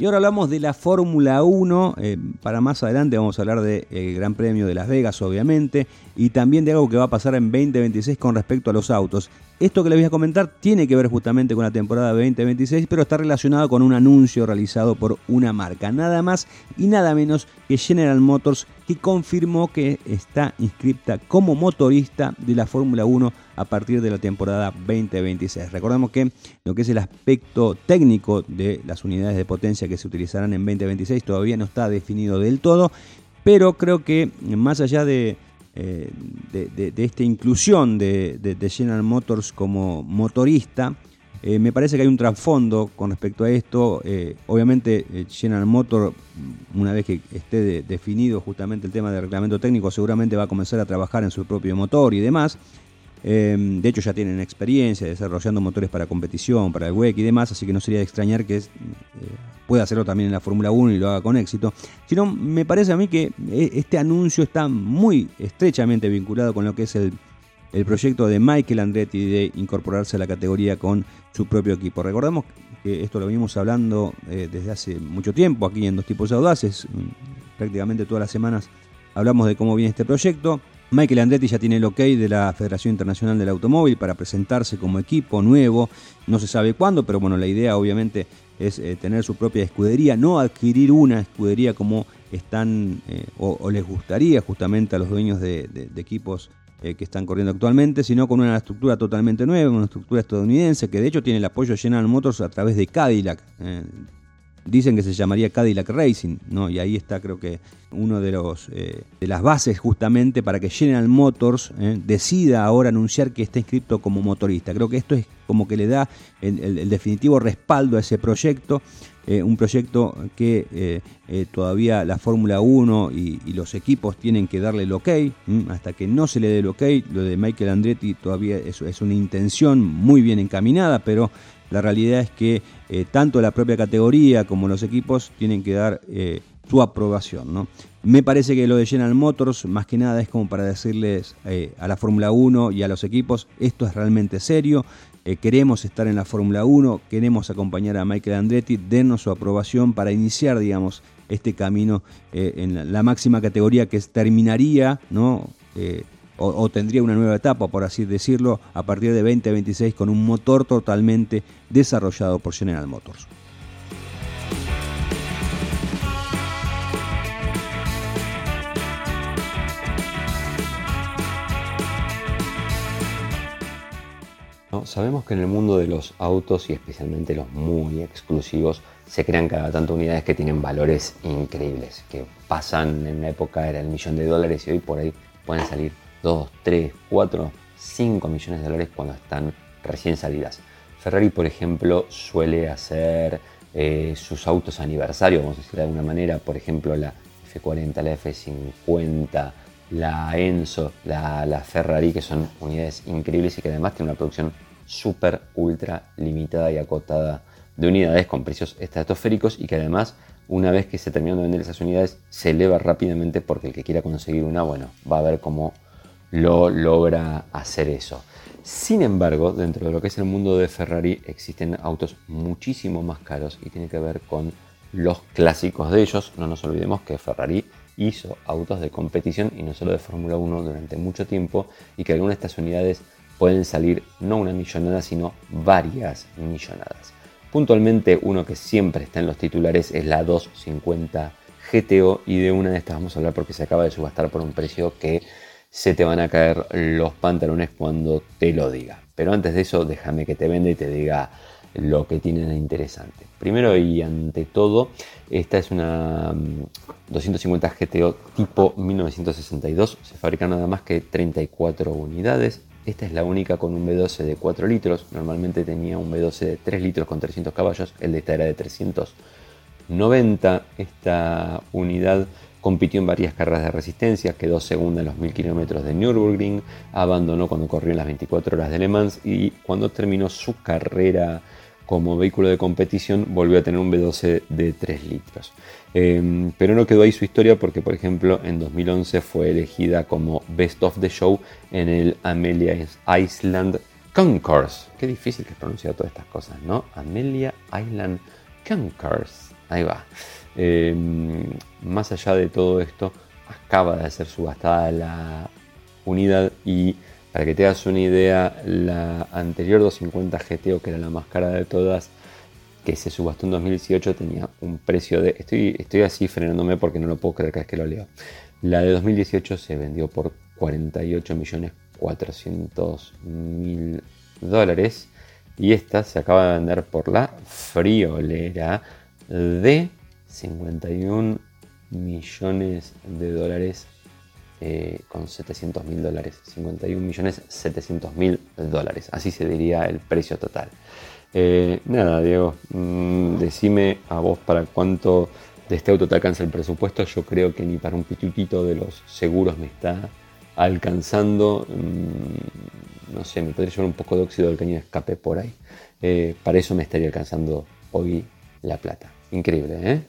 Y ahora hablamos de la Fórmula 1. Eh, para más adelante vamos a hablar del Gran Premio de Las Vegas, obviamente, y también de algo que va a pasar en 2026 con respecto a los autos. Esto que les voy a comentar tiene que ver justamente con la temporada 2026, pero está relacionado con un anuncio realizado por una marca, nada más y nada menos que General Motors, que confirmó que está inscripta como motorista de la Fórmula 1 a partir de la temporada 2026. Recordemos que lo que es el aspecto técnico de las unidades de potencia que se utilizarán en 2026 todavía no está definido del todo, pero creo que más allá de eh, de, esta inclusión de, General Motors como motorista, eh, me parece que hay un trasfondo con respecto a esto. Eh, obviamente General Motors, una vez que esté definido justamente el tema del reglamento técnico, seguramente va a comenzar a trabajar en su propio motor y demás. Em, de hecho ya tienen experiencia desarrollando motores para competición, para el WEC y demás, así que no sería de extrañar que eh, pueda hacerlo también en la Fórmula 1 y lo haga con éxito. Sino me parece a mí que eh, este anuncio está muy estrechamente vinculado con lo que es el, proyecto de Michael Andretti de incorporarse a la categoría con su propio equipo. Recordemos que esto lo venimos hablando eh, desde hace mucho tiempo aquí en Dos Tipos Audaces, mm, prácticamente todas las semanas hablamos de cómo viene este proyecto. Michael Andretti ya tiene el ok de la Federación Internacional del Automóvil para presentarse como equipo nuevo. No se sabe cuándo, pero bueno, la idea obviamente es eh, tener su propia escudería, no adquirir una escudería como están eh, o, les gustaría justamente a los dueños de, equipos eh, que están corriendo actualmente, sino con una estructura totalmente nueva, una estructura estadounidense que de hecho tiene el apoyo de General Motors a través de Cadillac dicen que se llamaría Cadillac Racing, ¿no? Y ahí está creo que uno de los eh, de las bases justamente para que General Motors eh, decida ahora anunciar que está inscrito como motorista. Creo que esto es como que le da el, definitivo respaldo a ese proyecto, eh, un proyecto que todavía la Fórmula 1 y, los equipos tienen que darle el ok, hasta que no se le dé el ok, lo de Michael Andretti todavía es una intención muy bien encaminada, pero la realidad es que eh, tanto la propia categoría como los equipos tienen que dar eh, su aprobación. ¿no? Me parece que lo de General Motors, más que nada, es como para decirles eh, a la Fórmula 1 y a los equipos, esto es realmente serio, queremos estar en la Fórmula 1, queremos acompañar a Michael Andretti, denos su aprobación para iniciar, digamos, este camino en la, la, máxima categoría que terminaría, ¿no? O, tendría una nueva etapa, por así decirlo, a partir de 2026 con un motor totalmente desarrollado por General Motors. sabemos que en el mundo de los autos y especialmente los muy exclusivos se crean cada tanto unidades que tienen valores increíbles, que pasan en una época era el millón de dólares y hoy por ahí pueden salir 2, 3, 4, 5 millones de dólares cuando están recién salidas. Ferrari, por ejemplo, suele hacer eh, sus autos aniversario, vamos a decir de alguna manera, por ejemplo, la F40, la F50, la Enzo, la, la Ferrari, que son unidades increíbles y que además tienen una producción súper, ultra limitada y acotada de unidades con precios estratosféricos y que además una vez que se terminan de vender esas unidades se eleva rápidamente porque el que quiera conseguir una, bueno, va a ver cómo lo logra hacer eso. Sin embargo, dentro de lo que es el mundo de Ferrari existen autos muchísimo más caros y tiene que ver con los clásicos de ellos. No nos olvidemos que Ferrari hizo autos de competición y no solo de Fórmula 1 durante mucho tiempo y que algunas de estas unidades pueden salir no una millonada sino varias millonadas. Puntualmente uno que siempre está en los titulares es la 250 GTO y de una de estas vamos a hablar porque se acaba de subastar por un precio que se te van a caer los pantalones cuando te lo diga. Pero antes de eso, déjame que te venda y te diga lo que tiene de interesante. Primero y ante todo, esta es una 250 mm, GTO tipo 1962, se fabrican nada más que 34 unidades. Esta es la única con un V12 de 4 litros, normalmente tenía un V12 de 3 litros con 300 caballos, el de esta era de 390. Esta unidad Compitió en varias carreras de resistencia, quedó segunda en los 1000 kilómetros de Nürburgring, abandonó cuando corrió en las 24 horas de Le Mans y cuando terminó su carrera como vehículo de competición volvió a tener un V12 de 3 litros. Em, pero no quedó ahí su historia porque, por ejemplo, en 2011 fue elegida como Best of the Show en el Amelia Island Concourse. Qué difícil que pronunciar todas estas cosas, ¿no? Amelia Island Concourse. Ahí va. Em, más allá de todo esto, acaba de ser subastada la unidad y para que te hagas una idea, la anterior 250 GTO, que era la más cara de todas, que se subastó en 2018, tenía un precio de... Estoy, estoy así frenándome porque no lo puedo creer cada vez que lo leo. La de 2018 se vendió por 48 millones 400 mil dólares y esta se acaba de vender por la friolera de 51 millones de dólares eh, con 700 mil dólares. 51 millones 700 mil dólares. Así se diría el precio total. Eh, nada, Diego, mm, decime a vos para cuánto de este auto te alcanza el presupuesto. Yo creo que ni para un pitutito de los seguros me está alcanzando. Mm, no sé, me podría llevar un poco de óxido del cañón de escape por ahí. Eh, para eso me estaría alcanzando hoy la plata. Increíble, ¿eh?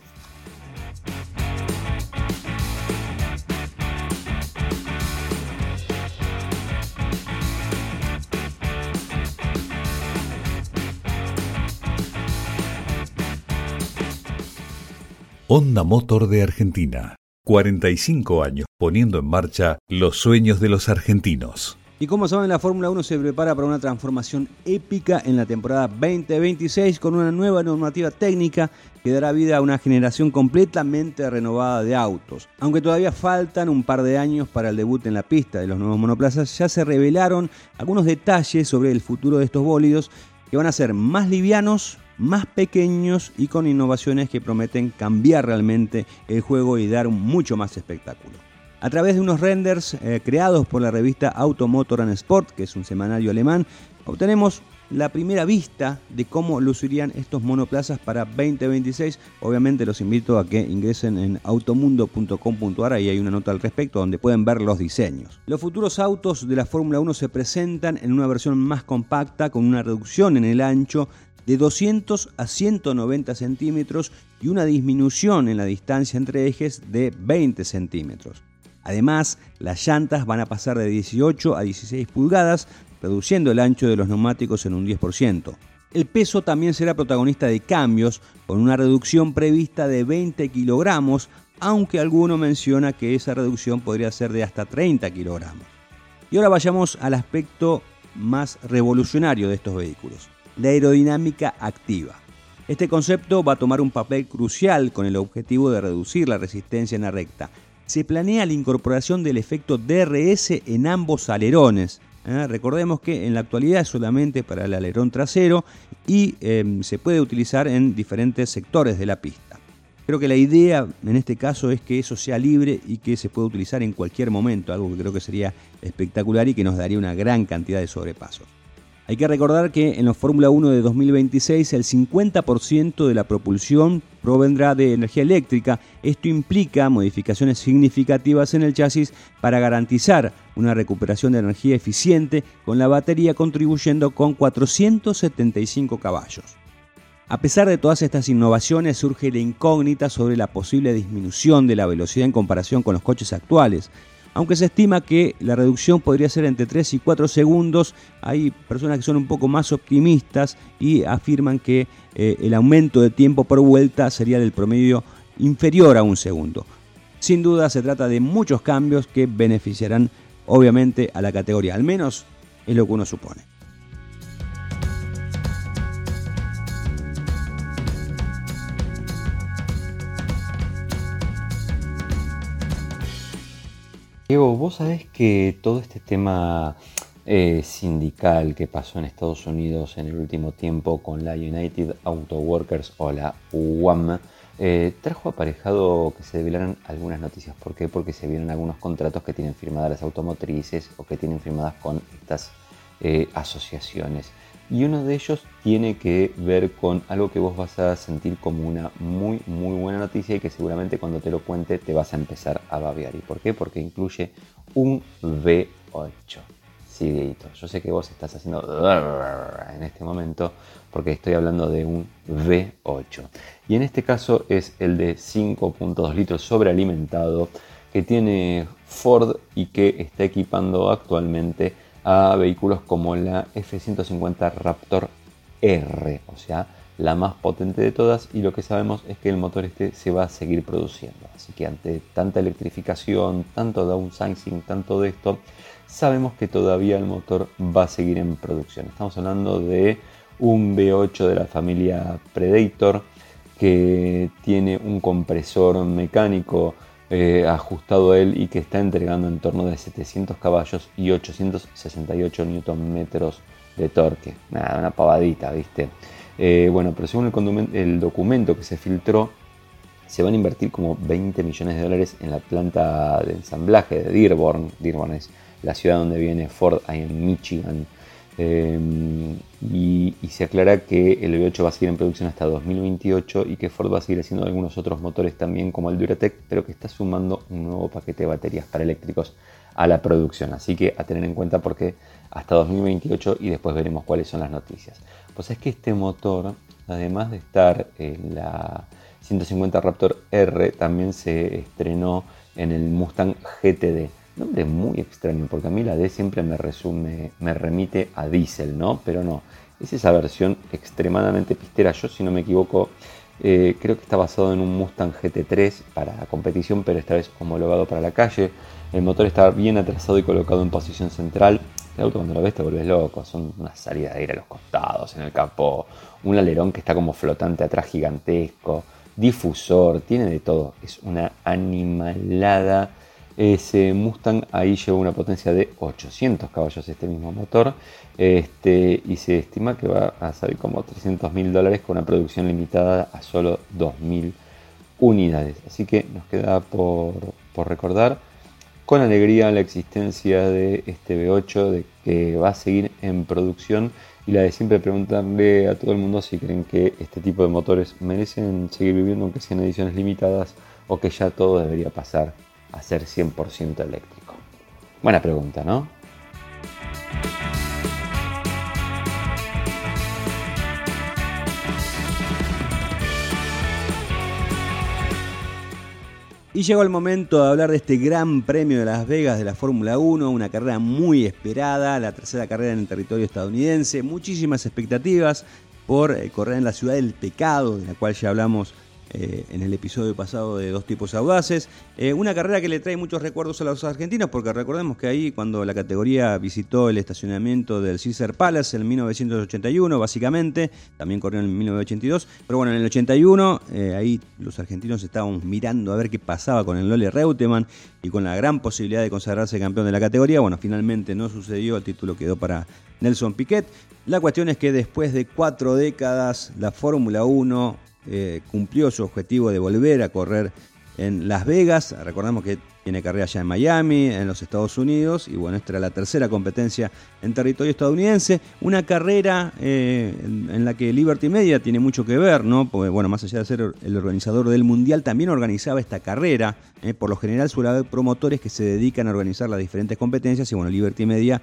Honda Motor de Argentina. 45 años poniendo en marcha los sueños de los argentinos. Y como saben, la Fórmula 1 se prepara para una transformación épica en la temporada 2026 con una nueva normativa técnica que dará vida a una generación completamente renovada de autos. Aunque todavía faltan un par de años para el debut en la pista de los nuevos monoplazas, ya se revelaron algunos detalles sobre el futuro de estos bólidos que van a ser más livianos, más pequeños y con innovaciones que prometen cambiar realmente el juego y dar mucho más espectáculo. A través de unos renders eh, creados por la revista Automotor and Sport, que es un semanario alemán, obtenemos la primera vista de cómo lucirían estos monoplazas para 2026. Obviamente los invito a que ingresen en automundo.com.ar, y hay una nota al respecto donde pueden ver los diseños. Los futuros autos de la Fórmula 1 se presentan en una versión más compacta con una reducción en el ancho de 200 a 190 centímetros y una disminución en la distancia entre ejes de 20 centímetros. Además, las llantas van a pasar de 18 a 16 pulgadas, reduciendo el ancho de los neumáticos en un 10%. El peso también será protagonista de cambios, con una reducción prevista de 20 kilogramos, aunque alguno menciona que esa reducción podría ser de hasta 30 kilogramos. Y ahora vayamos al aspecto más revolucionario de estos vehículos la aerodinámica activa. Este concepto va a tomar un papel crucial con el objetivo de reducir la resistencia en la recta. Se planea la incorporación del efecto DRS en ambos alerones. ¿Eh? Recordemos que en la actualidad es solamente para el alerón trasero y em, se puede utilizar en diferentes sectores de la pista. Creo que la idea en este caso es que eso sea libre y que se pueda utilizar en cualquier momento, algo que creo que sería espectacular y que nos daría una gran cantidad de sobrepasos. Hay que recordar que en la Fórmula 1 de 2026 el 50% de la propulsión provendrá de energía eléctrica. Esto implica modificaciones significativas en el chasis para garantizar una recuperación de energía eficiente con la batería contribuyendo con 475 caballos. A pesar de todas estas innovaciones surge la incógnita sobre la posible disminución de la velocidad en comparación con los coches actuales aunque se estima que la reducción podría ser entre 3 y 4 segundos, hay personas que son un poco más optimistas y afirman que eh, el aumento de tiempo por vuelta sería del promedio inferior a un segundo. Sin duda se trata de muchos cambios que beneficiarán obviamente a la categoría, al menos es lo que uno supone. Diego, vos sabés que todo este tema eh, sindical que pasó en Estados Unidos en el último tiempo con la United Auto Workers o la UAM, eh, trajo aparejado que se develaran algunas noticias. ¿Por qué? Porque se vieron algunos contratos que tienen firmadas las automotrices o que tienen firmadas con estas eh, asociaciones. Y uno de ellos tiene que ver con algo que vos vas a sentir como una muy, muy buena noticia y que seguramente cuando te lo cuente te vas a empezar a babear. ¿Y por qué? Porque incluye un V8. Sí, yo sé que vos estás haciendo en este momento porque estoy hablando de un V8. Y en este caso es el de 5.2 litros sobrealimentado que tiene Ford y que está equipando actualmente a vehículos como la F-150 Raptor R, o sea, la más potente de todas y lo que sabemos es que el motor este se va a seguir produciendo. Así que ante tanta electrificación, tanto downsizing, tanto de esto, sabemos que todavía el motor va a seguir en producción. Estamos hablando de un V8 de la familia Predator que tiene un compresor mecánico eh, ajustado él y que está entregando en torno de 700 caballos y 868 Nm de torque. Nada, una pavadita, ¿viste? Eh, bueno, pero según el, el, documento que se filtró, se van a invertir como 20 millones de dólares en la planta de ensamblaje de Dearborn. Dearborn es la ciudad donde viene Ford, ahí en Michigan. Em, y, se aclara que el V8 va a seguir en producción hasta 2028 y que Ford va a seguir haciendo algunos otros motores también como el Duratec, pero que está sumando un nuevo paquete de baterías para eléctricos a la producción. Así que a tener en cuenta porque hasta 2028 y después veremos cuáles son las noticias. Pues es que este motor, además de estar en la 150 Raptor R, también se estrenó en el Mustang GTD Nombre muy extraño, porque a mí la D siempre me resume, me remite a diésel, ¿no? Pero no, es esa versión extremadamente pistera. Yo, si no me equivoco, eh, creo que está basado en un Mustang GT3 para competición, pero esta vez homologado para la calle. El motor está bien atrasado y colocado en posición central. El auto cuando lo ves te vuelves loco, son una salida de aire a los costados, en el capó, un alerón que está como flotante atrás gigantesco, difusor, tiene de todo. Es una animalada ese Mustang ahí lleva una potencia de 800 caballos este mismo motor. Este, y se estima que va a salir como 300 mil dólares con una producción limitada a solo 2.000 unidades. Así que nos queda por, recordar con alegría la existencia de este V8, de que va a seguir en producción. Y la de siempre preguntarle a todo el mundo si creen que este tipo de motores merecen seguir viviendo aunque sean ediciones limitadas o que ya todo debería pasar a ser 100% eléctrico? Buena pregunta, ¿no? Y llegó el momento de hablar de este Gran Premio de Las Vegas de la Fórmula 1, una carrera muy esperada, la tercera carrera en el territorio estadounidense, muchísimas expectativas por eh, correr en la ciudad del pecado, de la cual ya hablamos eh, en el episodio pasado de Dos Tipos Audaces. Eh, una carrera que le trae muchos recuerdos a los argentinos, porque recordemos que ahí cuando la categoría visitó el estacionamiento del Caesar Palace en 1981, básicamente, también corrió en 1982, pero bueno, en el 81 eh, ahí los argentinos estábamos mirando a ver qué pasaba con el Lole Reutemann y con la gran posibilidad de consagrarse campeón de la categoría. Bueno, finalmente no sucedió, el título quedó para Nelson Piquet. La cuestión es que después de cuatro décadas, la Fórmula 1 eh, cumplió su objetivo de volver a correr en Las Vegas. Recordamos que tiene carrera ya en Miami, en los Estados Unidos, y bueno, esta era la tercera competencia en territorio estadounidense. Una carrera eh, en, la que Liberty Media tiene mucho que ver, ¿no? Porque, bueno, más allá de ser el organizador del Mundial, también organizaba esta carrera. ¿eh? Por lo general suele haber promotores que se dedican a organizar las diferentes competencias, y bueno, Liberty Media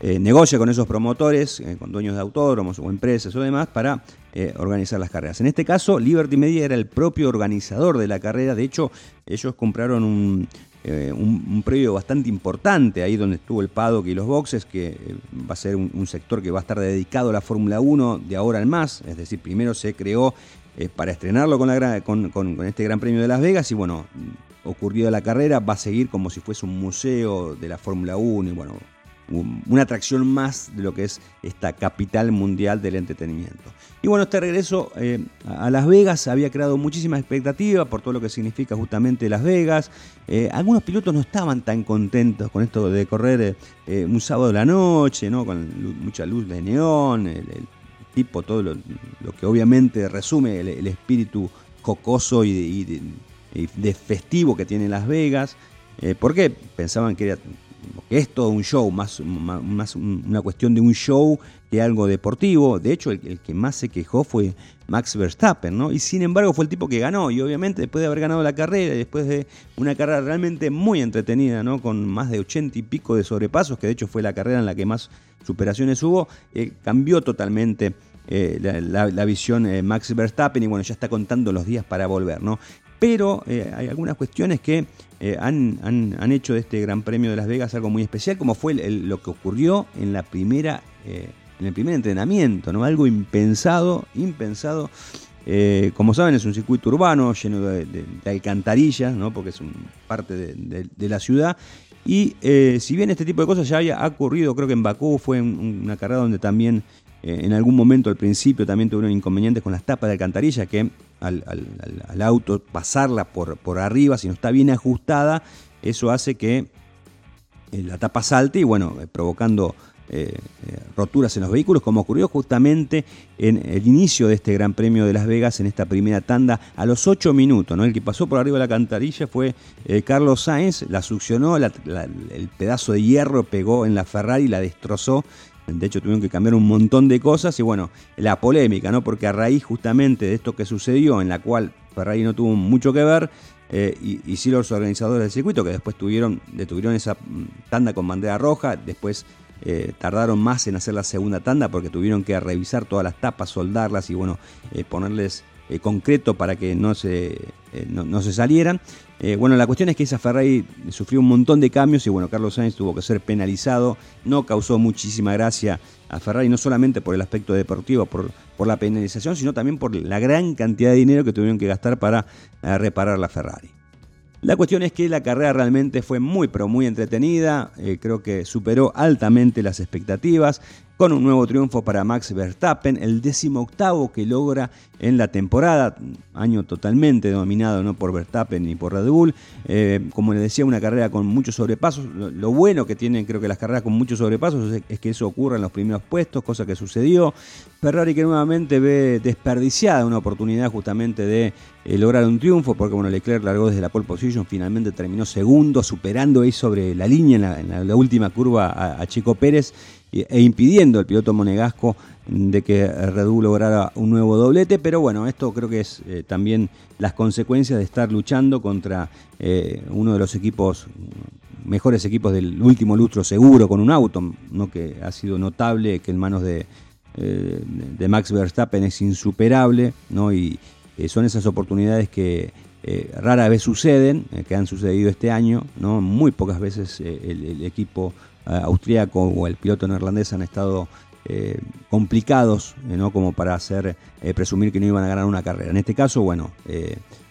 eh, negocia con esos promotores, eh, con dueños de autódromos o empresas o demás, para eh, organizar las carreras. En este caso, Liberty Media era el propio organizador de la carrera. De hecho, ellos compraron un, un, predio bastante importante ahí donde estuvo el paddock y los boxes, que va a ser un, sector que va a estar dedicado a la Fórmula 1 de ahora en más. Es decir, primero se creó para estrenarlo con, la, con, este Gran Premio de Las Vegas y bueno, ocurrió la carrera, va a seguir como si fuese un museo de la Fórmula 1 y bueno, una atracción más de lo que es esta capital mundial del entretenimiento. Y bueno, este regreso eh, a Las Vegas había creado muchísima expectativa por todo lo que significa justamente Las Vegas. Eh, algunos pilotos no estaban tan contentos con esto de correr eh, un sábado de la noche, ¿no? con mucha luz de neón, el, tipo, todo lo, que obviamente resume el, espíritu jocoso y de, festivo que tiene Las Vegas. porque pensaban que era es todo un show, más, más, una cuestión de un show que algo deportivo. De hecho, el, que más se quejó fue Max Verstappen, ¿no? Y sin embargo fue el tipo que ganó. Y obviamente después de haber ganado la carrera, después de una carrera realmente muy entretenida, ¿no? Con más de ochenta y pico de sobrepasos, que de hecho fue la carrera en la que más superaciones hubo, eh, cambió totalmente. Eh, la, visión eh, Max Verstappen y bueno, ya está contando los días para volver, ¿no? Pero hay algunas cuestiones que eh, han, hecho de este Gran Premio de Las Vegas algo muy especial, como fue lo que ocurrió en la primera, eh, en el primer entrenamiento, ¿no? Algo impensado, impensado. Eh, como saben, es un circuito urbano lleno de, alcantarillas, ¿no? porque es parte de, la ciudad. Y si bien este tipo de cosas ya había ocurrido, creo que en Bakú fue una carrera donde también en algún momento al principio también tuvieron inconvenientes con las tapas de alcantarilla que al, auto, pasarla por, por arriba, si no está bien ajustada, eso hace que eh, la tapa salte y bueno, eh, provocando eh, roturas en los vehículos, como ocurrió justamente en el inicio de este Gran Premio de Las Vegas, en esta primera tanda, a los 8 minutos. ¿no? El que pasó por arriba de la cantarilla fue Carlos Sainz, la succionó, el pedazo de hierro pegó en la Ferrari, la destrozó de hecho, tuvieron que cambiar un montón de cosas y bueno, la polémica, ¿no? Porque a raíz justamente de esto que sucedió, en la cual Ferrari no tuvo mucho que ver, eh, y, sí los organizadores del circuito, que después tuvieron, detuvieron esa mm, tanda con bandera roja, después eh, tardaron más en hacer la segunda tanda porque tuvieron que revisar todas las tapas, soldarlas y bueno, eh, ponerles concreto para que no se, no se salieran. Eh, bueno, la cuestión es que esa Ferrari sufrió un montón de cambios y bueno, Carlos Sainz tuvo que ser penalizado. No causó muchísima gracia a Ferrari, no solamente por el aspecto deportivo, por, por la penalización, sino también por la gran cantidad de dinero que tuvieron que gastar para eh, reparar la Ferrari. La cuestión es que la carrera realmente fue muy, pero muy entretenida. Eh, creo que superó altamente las expectativas con un nuevo triunfo para Max Verstappen, el décimo octavo que logra en la temporada, año totalmente dominado no por Verstappen ni por Red Bull. Eh, como les decía, una carrera con muchos sobrepasos. Lo, bueno que tienen, creo que las carreras con muchos sobrepasos es, que eso ocurra en los primeros puestos, cosa que sucedió. Ferrari que nuevamente ve desperdiciada una oportunidad justamente de eh, lograr un triunfo, porque bueno, Leclerc largó desde la pole position, finalmente terminó segundo, superando ahí sobre la línea en la, última curva a Chico Pérez e impidiendo al piloto monegasco de que Red lograra un nuevo doblete, pero bueno, esto creo que es eh, también las consecuencias de estar luchando contra eh, uno de los equipos mejores equipos del último lustro seguro con un auto, ¿no? que ha sido notable, que en manos de, eh, de Max Verstappen es insuperable, ¿no? y son esas oportunidades que rara vez suceden, que han sucedido este año, ¿no? muy pocas veces el equipo austríaco o el piloto neerlandés han estado eh, complicados, eh, ¿no? Como para hacer presumir que no iban a ganar una carrera. En este caso, bueno,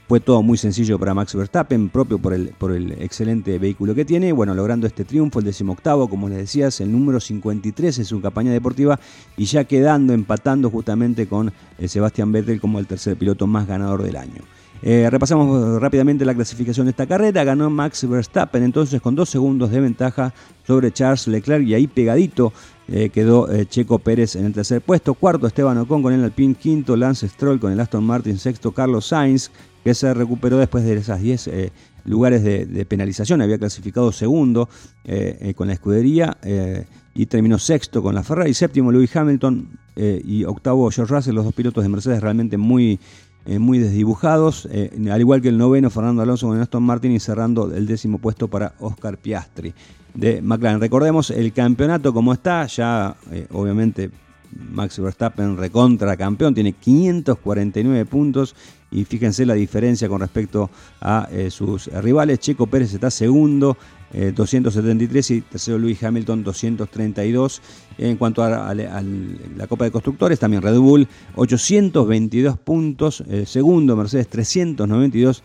fue todo muy sencillo para Max Verstappen, propio por el, por el excelente vehículo que tiene. Bueno, logrando este triunfo, el decimoctavo, como les decías, el número 53 en su campaña deportiva y ya quedando, empatando justamente con Sebastián Vettel como el tercer piloto más ganador del año. Eh, repasamos rápidamente la clasificación de esta carrera. Ganó Max Verstappen entonces con dos segundos de ventaja sobre Charles Leclerc y ahí pegadito eh, quedó eh, Checo Pérez en el tercer puesto. Cuarto Esteban Ocon con el Alpine. Quinto Lance Stroll con el Aston Martin. Sexto Carlos Sainz que se recuperó después de esas 10 lugares de, penalización. Había clasificado segundo con la escudería y terminó sexto con la Ferrari. Séptimo Lewis Hamilton y octavo George Russell, los dos pilotos de Mercedes realmente muy eh, muy desdibujados, eh, al igual que el noveno Fernando Alonso con Aston Martin y cerrando el décimo puesto para Oscar Piastri de McLaren. Recordemos el campeonato como está, ya eh, obviamente Max Verstappen recontra campeón, tiene 549 puntos y fíjense la diferencia con respecto a sus rivales. Checo Pérez está segundo 273 y tercero Luis Hamilton 232. En cuanto a, la Copa de Constructores, también Red Bull 822 puntos, segundo Mercedes 392,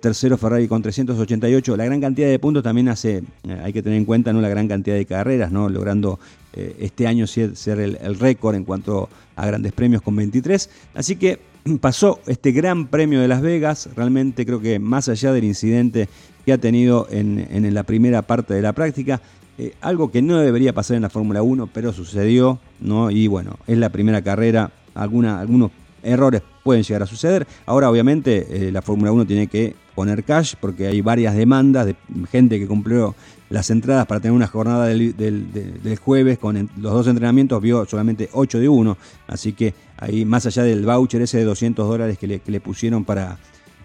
tercero Ferrari con 388. La gran cantidad de puntos también hace, hay que tener en cuenta, ¿no? la gran cantidad de carreras, ¿no? logrando este año ser, el récord en cuanto a grandes premios con 23. Así que pasó este gran premio de Las Vegas, realmente creo que más allá del incidente que ha tenido en, la primera parte de la práctica, eh, algo que no debería pasar en la Fórmula 1, pero sucedió, ¿no? Y bueno, es la primera carrera, alguna, algunos errores pueden llegar a suceder. Ahora, obviamente, eh, la Fórmula 1 tiene que poner cash porque hay varias demandas de gente que cumplió las entradas para tener una jornada del, jueves con los dos entrenamientos, vio solamente 8 de 1. Así que ahí, más allá del voucher ese de 200 dólares que le, pusieron para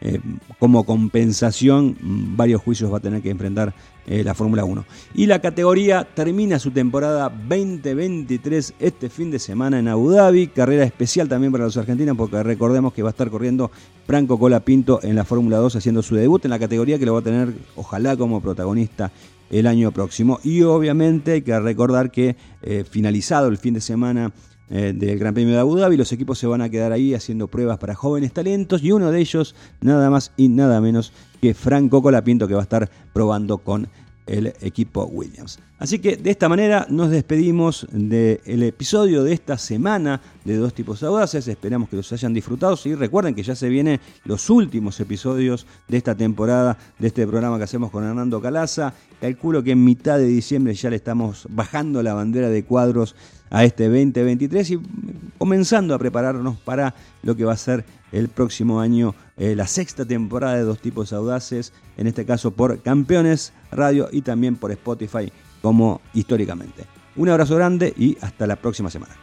eh, como compensación, varios juicios va a tener que enfrentar eh, la Fórmula 1. Y la categoría termina su temporada 2023 este fin de semana en Abu Dhabi. Carrera especial también para los argentinos porque recordemos que va a estar corriendo Franco Colapinto en la Fórmula 2 haciendo su debut en la categoría que lo va a tener ojalá como protagonista el año próximo. Y obviamente hay que recordar que eh, finalizado el fin de semana eh, del Gran Premio de Abu Dhabi, los equipos se van a quedar ahí haciendo pruebas para jóvenes talentos y uno de ellos nada más y nada menos que Franco Colapinto que va a estar probando con el equipo Williams. Así que de esta manera nos despedimos del episodio de esta semana de Dos Tipos Audaces. Esperamos que los hayan disfrutado. Y recuerden que ya se vienen los últimos episodios de esta temporada, de este programa que hacemos con Hernando Calaza. Calculo que en mitad de diciembre ya le estamos bajando la bandera de cuadros a este 2023 y comenzando a prepararnos para lo que va a ser el próximo año, eh, la sexta temporada de Dos Tipos Audaces, en este caso por Campeones Radio y también por Spotify como históricamente. Un abrazo grande y hasta la próxima semana.